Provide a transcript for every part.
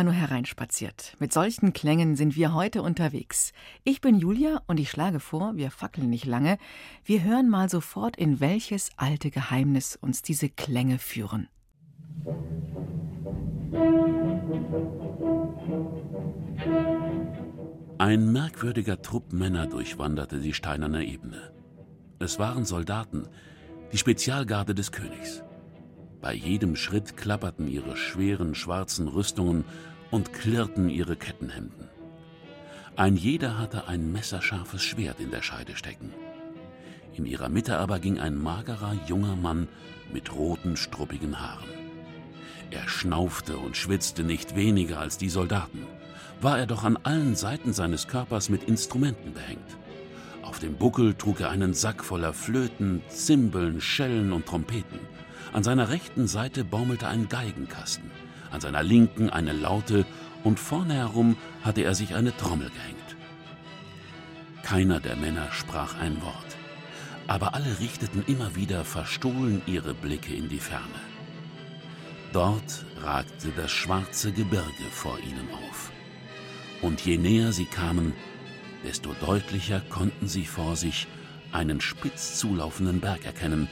Immer nur hereinspaziert. Mit solchen Klängen sind wir heute unterwegs. Ich bin Julia und ich schlage vor, wir fackeln nicht lange. Wir hören mal sofort, in welches alte Geheimnis uns diese Klänge führen. Ein merkwürdiger Trupp Männer durchwanderte die steinerne Ebene. Es waren Soldaten, die Spezialgarde des Königs. Bei jedem Schritt klapperten ihre schweren schwarzen Rüstungen und klirrten ihre Kettenhemden. Ein jeder hatte ein messerscharfes Schwert in der Scheide stecken. In ihrer Mitte aber ging ein magerer junger Mann mit roten, struppigen Haaren. Er schnaufte und schwitzte nicht weniger als die Soldaten, war er doch an allen Seiten seines Körpers mit Instrumenten behängt. Auf dem Buckel trug er einen Sack voller Flöten, Zimbeln, Schellen und Trompeten. An seiner rechten Seite baumelte ein Geigenkasten, an seiner linken eine Laute und vorne herum hatte er sich eine Trommel gehängt. Keiner der Männer sprach ein Wort, aber alle richteten immer wieder verstohlen ihre Blicke in die Ferne. Dort ragte das schwarze Gebirge vor ihnen auf. Und je näher sie kamen, desto deutlicher konnten sie vor sich einen spitz zulaufenden Berg erkennen,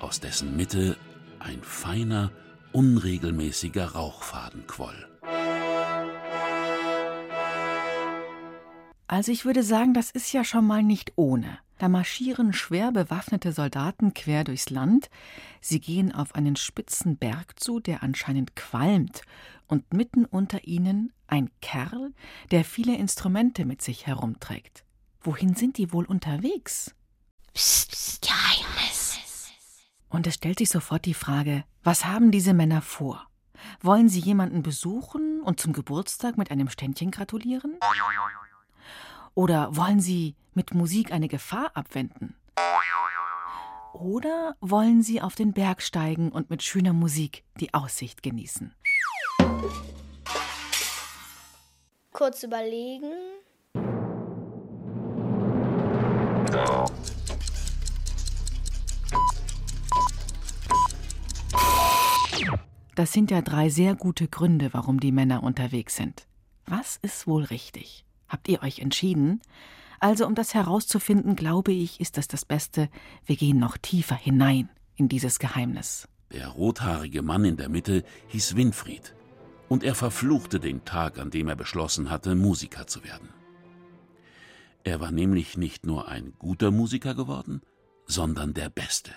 aus dessen Mitte ein feiner, unregelmäßiger Rauchfaden quoll. Also ich würde sagen, das ist ja schon mal nicht ohne. Da marschieren schwer bewaffnete Soldaten quer durchs Land. Sie gehen auf einen spitzen Berg zu, der anscheinend qualmt, und mitten unter ihnen ein Kerl, der viele Instrumente mit sich herumträgt. Wohin sind die wohl unterwegs? Psst, psst, Geheimnis. Und es stellt sich sofort die Frage, was haben diese Männer vor? Wollen sie jemanden besuchen und zum Geburtstag mit einem Ständchen gratulieren? Oder wollen sie mit Musik eine Gefahr abwenden? Oder wollen sie auf den Berg steigen und mit schöner Musik die Aussicht genießen? Kurz überlegen. Das sind ja drei sehr gute Gründe, warum die Männer unterwegs sind. Was ist wohl richtig? Habt ihr euch entschieden? Also, um das herauszufinden, glaube ich, ist es das Beste, wir gehen noch tiefer hinein in dieses Geheimnis. Der rothaarige Mann in der Mitte hieß Winfried, und er verfluchte den Tag, an dem er beschlossen hatte, Musiker zu werden. Er war nämlich nicht nur ein guter Musiker geworden, sondern der Beste.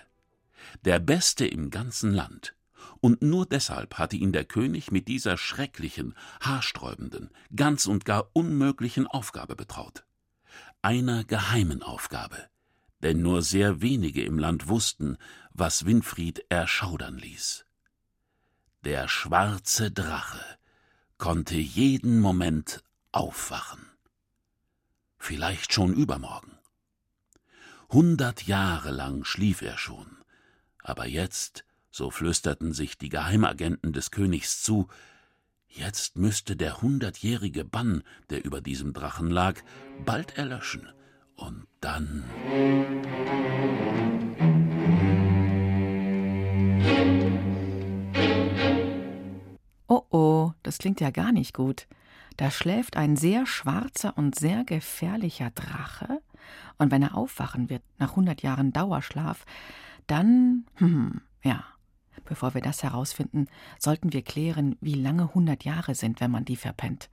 Der Beste im ganzen Land. Und nur deshalb hatte ihn der König mit dieser schrecklichen, haarsträubenden, ganz und gar unmöglichen Aufgabe betraut. Einer geheimen Aufgabe, denn nur sehr wenige im Land wussten, was Winfried erschaudern ließ. Der schwarze Drache konnte jeden Moment aufwachen. Vielleicht schon übermorgen. Hundert Jahre lang schlief er schon, aber jetzt so flüsterten sich die Geheimagenten des Königs zu, jetzt müsste der hundertjährige Bann, der über diesem Drachen lag, bald erlöschen, und dann. Oh oh, das klingt ja gar nicht gut. Da schläft ein sehr schwarzer und sehr gefährlicher Drache, und wenn er aufwachen wird nach hundert Jahren Dauerschlaf, dann, hm, ja, Bevor wir das herausfinden, sollten wir klären, wie lange 100 Jahre sind, wenn man die verpennt.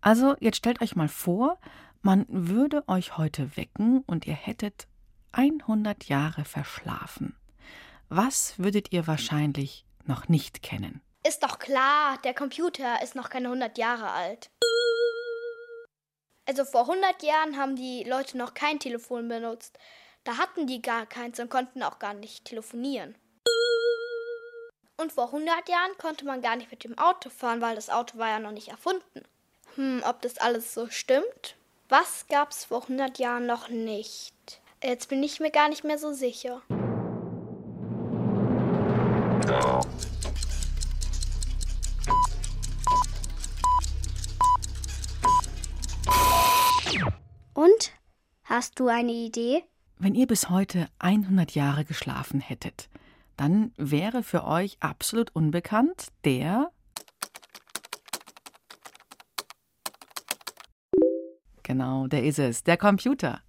Also, jetzt stellt euch mal vor, man würde euch heute wecken und ihr hättet 100 Jahre verschlafen. Was würdet ihr wahrscheinlich noch nicht kennen? Ist doch klar, der Computer ist noch keine 100 Jahre alt. Also vor 100 Jahren haben die Leute noch kein Telefon benutzt. Da hatten die gar keins und konnten auch gar nicht telefonieren. Und vor 100 Jahren konnte man gar nicht mit dem Auto fahren, weil das Auto war ja noch nicht erfunden. Hm, ob das alles so stimmt? Was gab's vor 100 Jahren noch nicht? Jetzt bin ich mir gar nicht mehr so sicher. Und? Hast du eine Idee? Wenn ihr bis heute 100 Jahre geschlafen hättet, dann wäre für euch absolut unbekannt der Genau, der ist es, der Computer.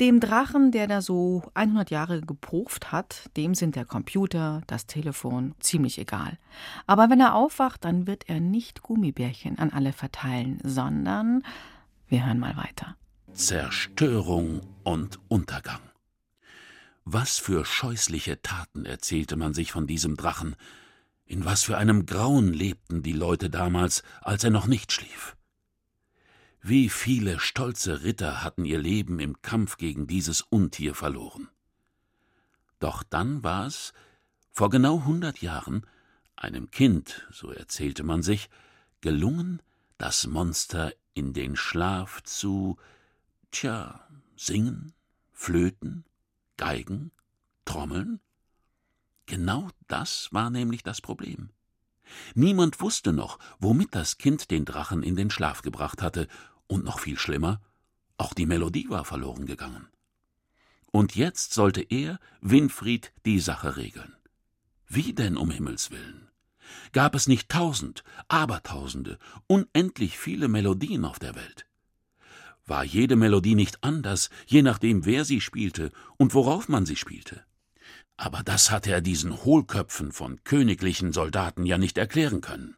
Dem Drachen, der da so 100 Jahre geproft hat, dem sind der Computer, das Telefon ziemlich egal. Aber wenn er aufwacht, dann wird er nicht Gummibärchen an alle verteilen, sondern wir hören mal weiter. Zerstörung und Untergang. Was für scheußliche Taten erzählte man sich von diesem Drachen, in was für einem Grauen lebten die Leute damals, als er noch nicht schlief. Wie viele stolze Ritter hatten ihr Leben im Kampf gegen dieses Untier verloren. Doch dann war es, vor genau hundert Jahren, einem Kind, so erzählte man sich, gelungen, das Monster in den Schlaf zu, tja, singen, flöten, geigen, trommeln? Genau das war nämlich das Problem. Niemand wusste noch, womit das Kind den Drachen in den Schlaf gebracht hatte und noch viel schlimmer, auch die Melodie war verloren gegangen. Und jetzt sollte er, Winfried, die Sache regeln. Wie denn um Himmels willen? Gab es nicht tausend, abertausende, unendlich viele Melodien auf der Welt? War jede Melodie nicht anders, je nachdem, wer sie spielte und worauf man sie spielte? Aber das hatte er diesen Hohlköpfen von königlichen Soldaten ja nicht erklären können.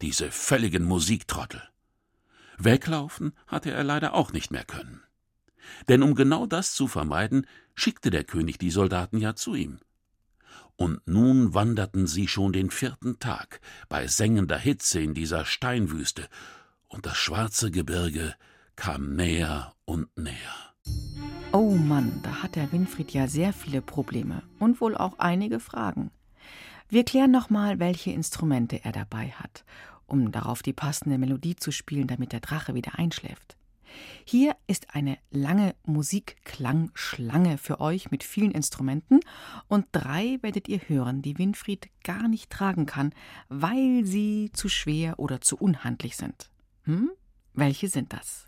Diese völligen Musiktrottel. Weglaufen hatte er leider auch nicht mehr können. Denn um genau das zu vermeiden, schickte der König die Soldaten ja zu ihm. Und nun wanderten sie schon den vierten Tag bei sengender Hitze in dieser Steinwüste, und das schwarze Gebirge kam näher und näher. Oh Mann, da hat der Winfried ja sehr viele Probleme und wohl auch einige Fragen. Wir klären nochmal, welche Instrumente er dabei hat um darauf die passende Melodie zu spielen, damit der Drache wieder einschläft. Hier ist eine lange Musikklangschlange für euch mit vielen Instrumenten und drei werdet ihr hören, die Winfried gar nicht tragen kann, weil sie zu schwer oder zu unhandlich sind. Hm? Welche sind das?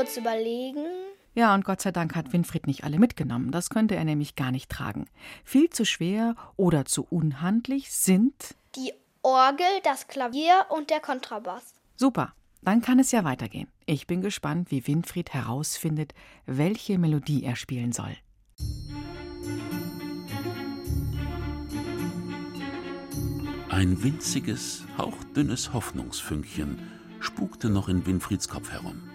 Kurz überlegen. Ja, und Gott sei Dank hat Winfried nicht alle mitgenommen. Das könnte er nämlich gar nicht tragen. Viel zu schwer oder zu unhandlich sind die Orgel, das Klavier und der Kontrabass. Super, dann kann es ja weitergehen. Ich bin gespannt, wie Winfried herausfindet, welche Melodie er spielen soll. Ein winziges, hauchdünnes Hoffnungsfünkchen spukte noch in Winfrieds Kopf herum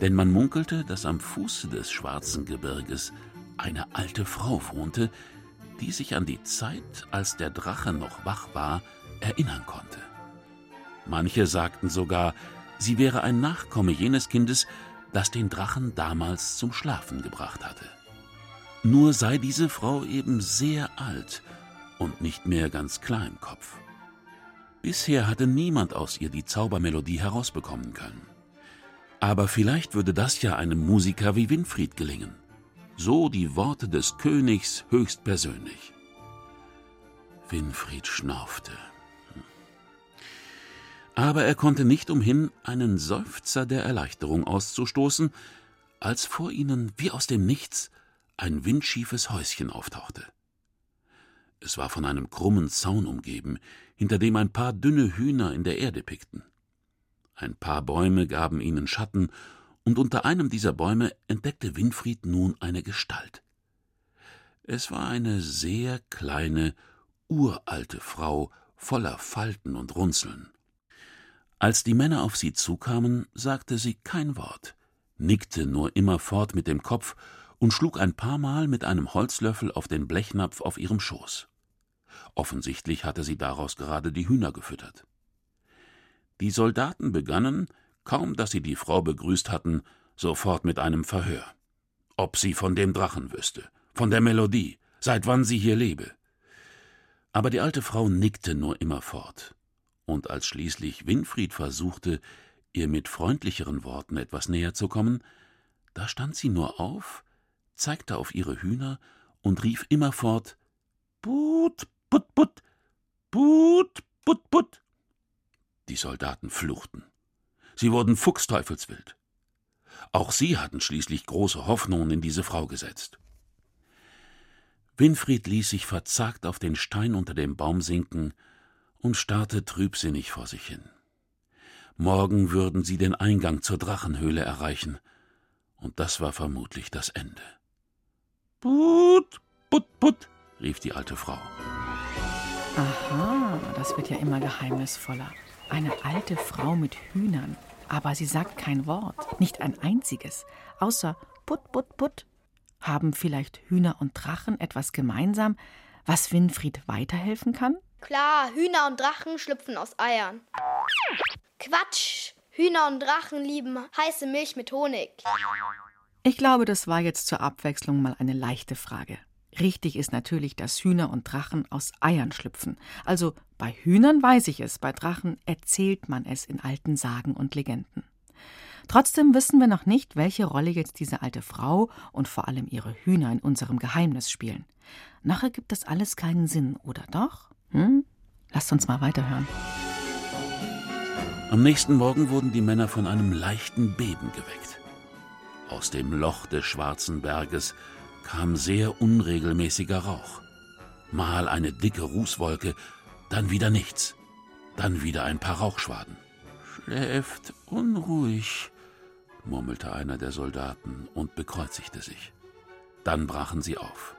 denn man munkelte, dass am Fuße des schwarzen Gebirges eine alte Frau wohnte, die sich an die Zeit, als der Drache noch wach war, erinnern konnte. Manche sagten sogar, sie wäre ein Nachkomme jenes Kindes, das den Drachen damals zum Schlafen gebracht hatte. Nur sei diese Frau eben sehr alt und nicht mehr ganz klar im Kopf. Bisher hatte niemand aus ihr die Zaubermelodie herausbekommen können. Aber vielleicht würde das ja einem Musiker wie Winfried gelingen. So die Worte des Königs höchstpersönlich. Winfried schnaufte. Aber er konnte nicht umhin, einen Seufzer der Erleichterung auszustoßen, als vor ihnen wie aus dem Nichts ein windschiefes Häuschen auftauchte. Es war von einem krummen Zaun umgeben, hinter dem ein paar dünne Hühner in der Erde pickten. Ein paar Bäume gaben ihnen Schatten, und unter einem dieser Bäume entdeckte Winfried nun eine Gestalt. Es war eine sehr kleine, uralte Frau voller Falten und Runzeln. Als die Männer auf sie zukamen, sagte sie kein Wort, nickte nur immerfort mit dem Kopf und schlug ein paar Mal mit einem Holzlöffel auf den Blechnapf auf ihrem Schoß. Offensichtlich hatte sie daraus gerade die Hühner gefüttert. Die Soldaten begannen, kaum dass sie die Frau begrüßt hatten, sofort mit einem Verhör. Ob sie von dem Drachen wüsste, von der Melodie, seit wann sie hier lebe. Aber die alte Frau nickte nur immerfort, und als schließlich Winfried versuchte, ihr mit freundlicheren Worten etwas näher zu kommen, da stand sie nur auf, zeigte auf ihre Hühner und rief immerfort Put, put, put, put, put, put. Die Soldaten fluchten. Sie wurden fuchsteufelswild. Auch sie hatten schließlich große Hoffnungen in diese Frau gesetzt. Winfried ließ sich verzagt auf den Stein unter dem Baum sinken und starrte trübsinnig vor sich hin. Morgen würden sie den Eingang zur Drachenhöhle erreichen, und das war vermutlich das Ende. Put, put, put, rief die alte Frau. Aha, das wird ja immer geheimnisvoller. Eine alte Frau mit Hühnern, aber sie sagt kein Wort, nicht ein einziges, außer Put, Put, Put. Haben vielleicht Hühner und Drachen etwas gemeinsam, was Winfried weiterhelfen kann? Klar, Hühner und Drachen schlüpfen aus Eiern. Quatsch! Hühner und Drachen lieben heiße Milch mit Honig. Ich glaube, das war jetzt zur Abwechslung mal eine leichte Frage. Richtig ist natürlich, dass Hühner und Drachen aus Eiern schlüpfen. Also bei Hühnern weiß ich es, bei Drachen erzählt man es in alten Sagen und Legenden. Trotzdem wissen wir noch nicht, welche Rolle jetzt diese alte Frau und vor allem ihre Hühner in unserem Geheimnis spielen. Nachher gibt das alles keinen Sinn, oder doch? Hm? Lasst uns mal weiterhören. Am nächsten Morgen wurden die Männer von einem leichten Beben geweckt. Aus dem Loch des schwarzen Berges kam sehr unregelmäßiger Rauch. Mal eine dicke Rußwolke, dann wieder nichts, dann wieder ein paar Rauchschwaden. Schläft unruhig, murmelte einer der Soldaten und bekreuzigte sich. Dann brachen sie auf.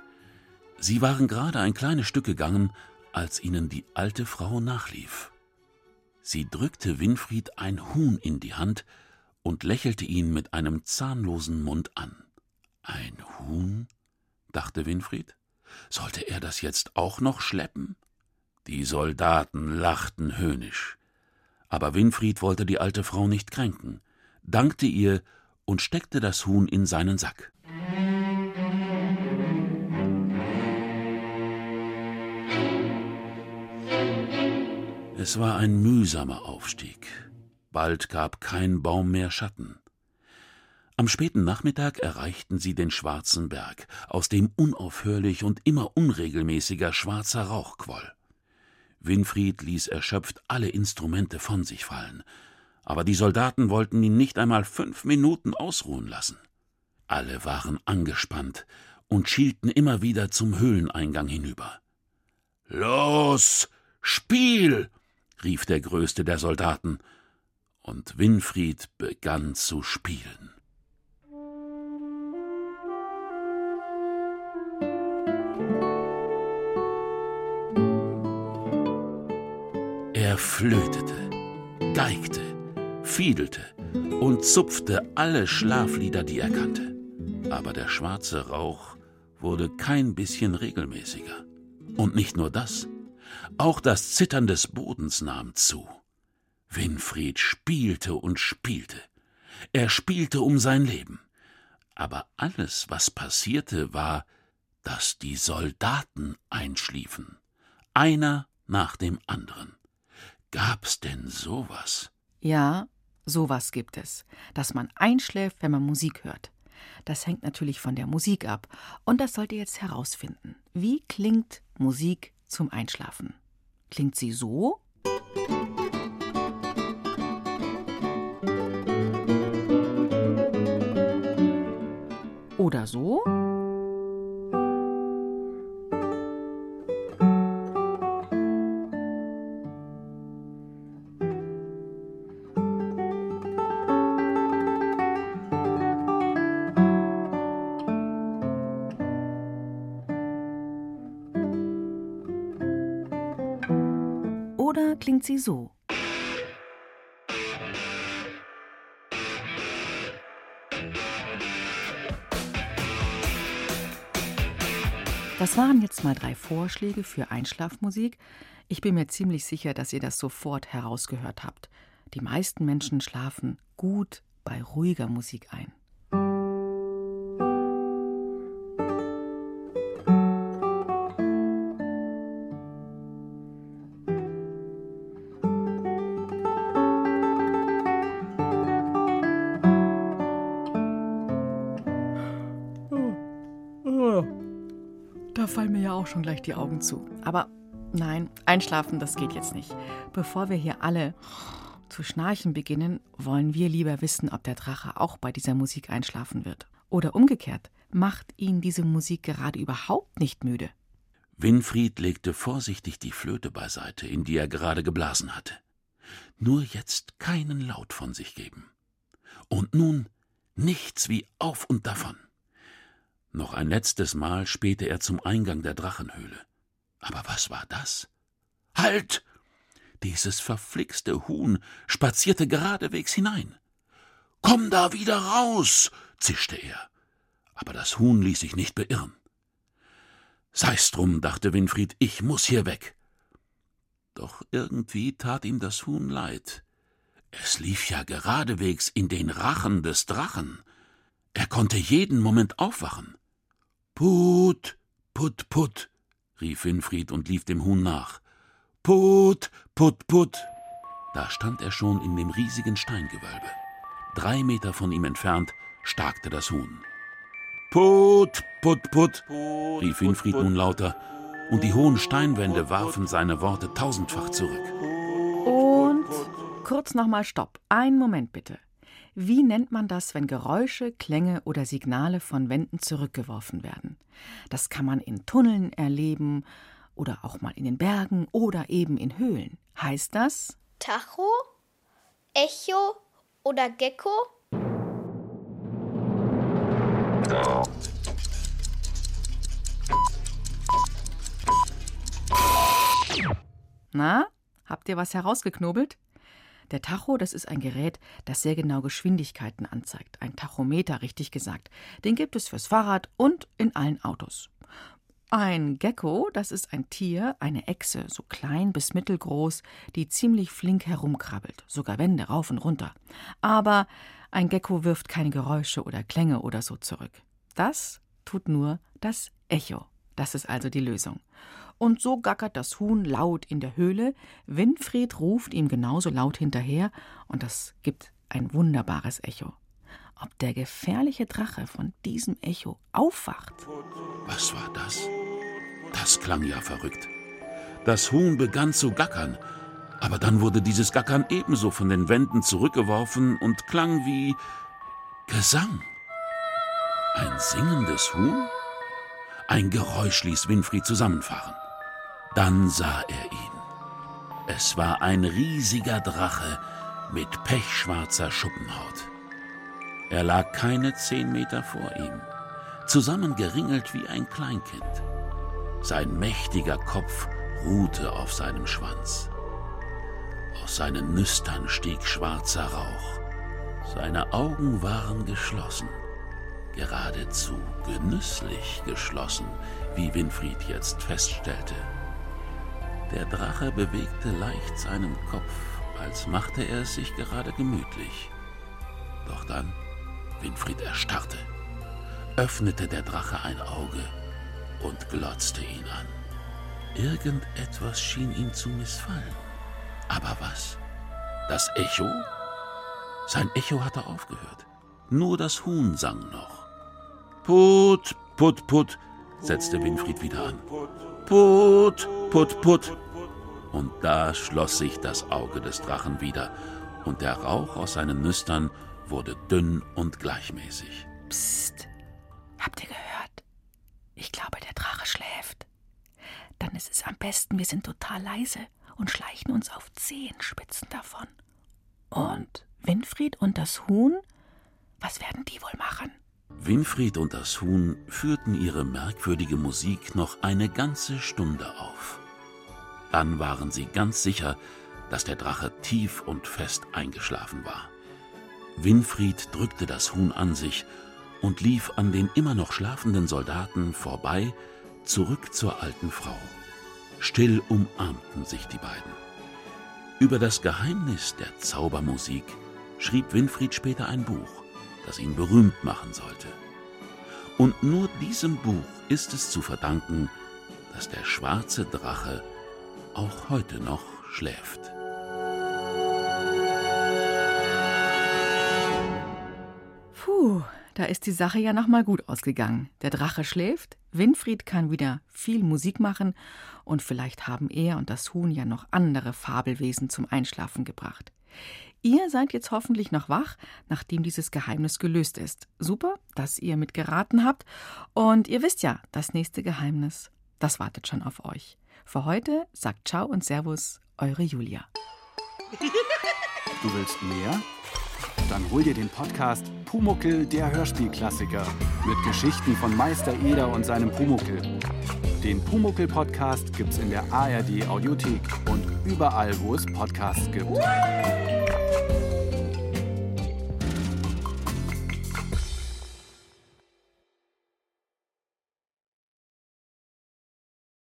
Sie waren gerade ein kleines Stück gegangen, als ihnen die alte Frau nachlief. Sie drückte Winfried ein Huhn in die Hand und lächelte ihn mit einem zahnlosen Mund an. Ein Huhn? Dachte Winfried. Sollte er das jetzt auch noch schleppen? Die Soldaten lachten höhnisch. Aber Winfried wollte die alte Frau nicht kränken, dankte ihr und steckte das Huhn in seinen Sack. Es war ein mühsamer Aufstieg. Bald gab kein Baum mehr Schatten. Am späten Nachmittag erreichten sie den schwarzen Berg, aus dem unaufhörlich und immer unregelmäßiger schwarzer Rauch quoll. Winfried ließ erschöpft alle Instrumente von sich fallen, aber die Soldaten wollten ihn nicht einmal fünf Minuten ausruhen lassen. Alle waren angespannt und schielten immer wieder zum Höhleneingang hinüber. Los, Spiel! rief der größte der Soldaten, und Winfried begann zu spielen. Er flötete, geigte, fiedelte und zupfte alle Schlaflieder, die er kannte. Aber der schwarze Rauch wurde kein bisschen regelmäßiger. Und nicht nur das, auch das Zittern des Bodens nahm zu. Winfried spielte und spielte. Er spielte um sein Leben. Aber alles, was passierte, war, dass die Soldaten einschliefen, einer nach dem anderen. Gab's denn sowas? Ja, sowas gibt es, dass man einschläft, wenn man Musik hört. Das hängt natürlich von der Musik ab, und das sollt ihr jetzt herausfinden. Wie klingt Musik zum Einschlafen? Klingt sie so? Oder so? Klingt sie so. Das waren jetzt mal drei Vorschläge für Einschlafmusik. Ich bin mir ziemlich sicher, dass ihr das sofort herausgehört habt. Die meisten Menschen schlafen gut bei ruhiger Musik ein. Fallen mir ja auch schon gleich die Augen zu. Aber nein, einschlafen, das geht jetzt nicht. Bevor wir hier alle zu schnarchen beginnen, wollen wir lieber wissen, ob der Drache auch bei dieser Musik einschlafen wird. Oder umgekehrt, macht ihn diese Musik gerade überhaupt nicht müde? Winfried legte vorsichtig die Flöte beiseite, in die er gerade geblasen hatte. Nur jetzt keinen Laut von sich geben. Und nun nichts wie auf und davon. Noch ein letztes Mal spähte er zum Eingang der Drachenhöhle. Aber was war das? Halt! Dieses verflixte Huhn spazierte geradewegs hinein. Komm da wieder raus! zischte er. Aber das Huhn ließ sich nicht beirren. Sei's drum, dachte Winfried, ich muss hier weg. Doch irgendwie tat ihm das Huhn leid. Es lief ja geradewegs in den Rachen des Drachen. Er konnte jeden Moment aufwachen. Put, put, put, rief Winfried und lief dem Huhn nach. Put, put, put. Da stand er schon in dem riesigen Steingewölbe. Drei Meter von ihm entfernt starkte das Huhn. Put, put, put, rief Winfried nun lauter, und die hohen Steinwände warfen seine Worte tausendfach zurück. Und kurz nochmal Stopp. Einen Moment bitte. Wie nennt man das, wenn Geräusche, Klänge oder Signale von Wänden zurückgeworfen werden? Das kann man in Tunneln erleben oder auch mal in den Bergen oder eben in Höhlen. Heißt das? Tacho? Echo? Oder Gecko? Na, habt ihr was herausgeknobelt? Der Tacho, das ist ein Gerät, das sehr genau Geschwindigkeiten anzeigt. Ein Tachometer, richtig gesagt. Den gibt es fürs Fahrrad und in allen Autos. Ein Gecko, das ist ein Tier, eine Echse, so klein bis mittelgroß, die ziemlich flink herumkrabbelt, sogar Wände rauf und runter. Aber ein Gecko wirft keine Geräusche oder Klänge oder so zurück. Das tut nur das Echo. Das ist also die Lösung. Und so gackert das Huhn laut in der Höhle. Winfried ruft ihm genauso laut hinterher, und das gibt ein wunderbares Echo. Ob der gefährliche Drache von diesem Echo aufwacht? Was war das? Das klang ja verrückt. Das Huhn begann zu gackern, aber dann wurde dieses Gackern ebenso von den Wänden zurückgeworfen und klang wie Gesang. Ein singendes Huhn? Ein Geräusch ließ Winfried zusammenfahren. Dann sah er ihn. Es war ein riesiger Drache mit pechschwarzer Schuppenhaut. Er lag keine zehn Meter vor ihm, zusammengeringelt wie ein Kleinkind. Sein mächtiger Kopf ruhte auf seinem Schwanz. Aus seinen Nüstern stieg schwarzer Rauch. Seine Augen waren geschlossen, geradezu genüsslich geschlossen, wie Winfried jetzt feststellte. Der Drache bewegte leicht seinen Kopf, als machte er es sich gerade gemütlich. Doch dann, Winfried erstarrte, öffnete der Drache ein Auge und glotzte ihn an. Irgendetwas schien ihm zu missfallen. Aber was? Das Echo? Sein Echo hatte aufgehört. Nur das Huhn sang noch. Put, put, put, setzte Winfried wieder an. Put, put, put. Und da schloss sich das Auge des Drachen wieder, und der Rauch aus seinen Nüstern wurde dünn und gleichmäßig. Psst. Habt ihr gehört? Ich glaube, der Drache schläft. Dann ist es am besten, wir sind total leise und schleichen uns auf Zehenspitzen davon. Und Winfried und das Huhn? Was werden die wohl machen? Winfried und das Huhn führten ihre merkwürdige Musik noch eine ganze Stunde auf. Dann waren sie ganz sicher, dass der Drache tief und fest eingeschlafen war. Winfried drückte das Huhn an sich und lief an den immer noch schlafenden Soldaten vorbei, zurück zur alten Frau. Still umarmten sich die beiden. Über das Geheimnis der Zaubermusik schrieb Winfried später ein Buch, das ihn berühmt machen sollte. Und nur diesem Buch ist es zu verdanken, dass der schwarze Drache auch heute noch schläft. Puh, da ist die Sache ja nochmal gut ausgegangen. Der Drache schläft, Winfried kann wieder viel Musik machen und vielleicht haben er und das Huhn ja noch andere Fabelwesen zum Einschlafen gebracht. Ihr seid jetzt hoffentlich noch wach, nachdem dieses Geheimnis gelöst ist. Super, dass ihr mitgeraten habt. Und ihr wisst ja, das nächste Geheimnis, das wartet schon auf euch. Für heute sagt Ciao und Servus, eure Julia. Du willst mehr? Dann hol dir den Podcast Pumuckel, der Hörspielklassiker. Mit Geschichten von Meister Eder und seinem Pumuckel. Den Pumuckel-Podcast gibt's in der ARD-Audiothek und überall, wo es Podcasts gibt.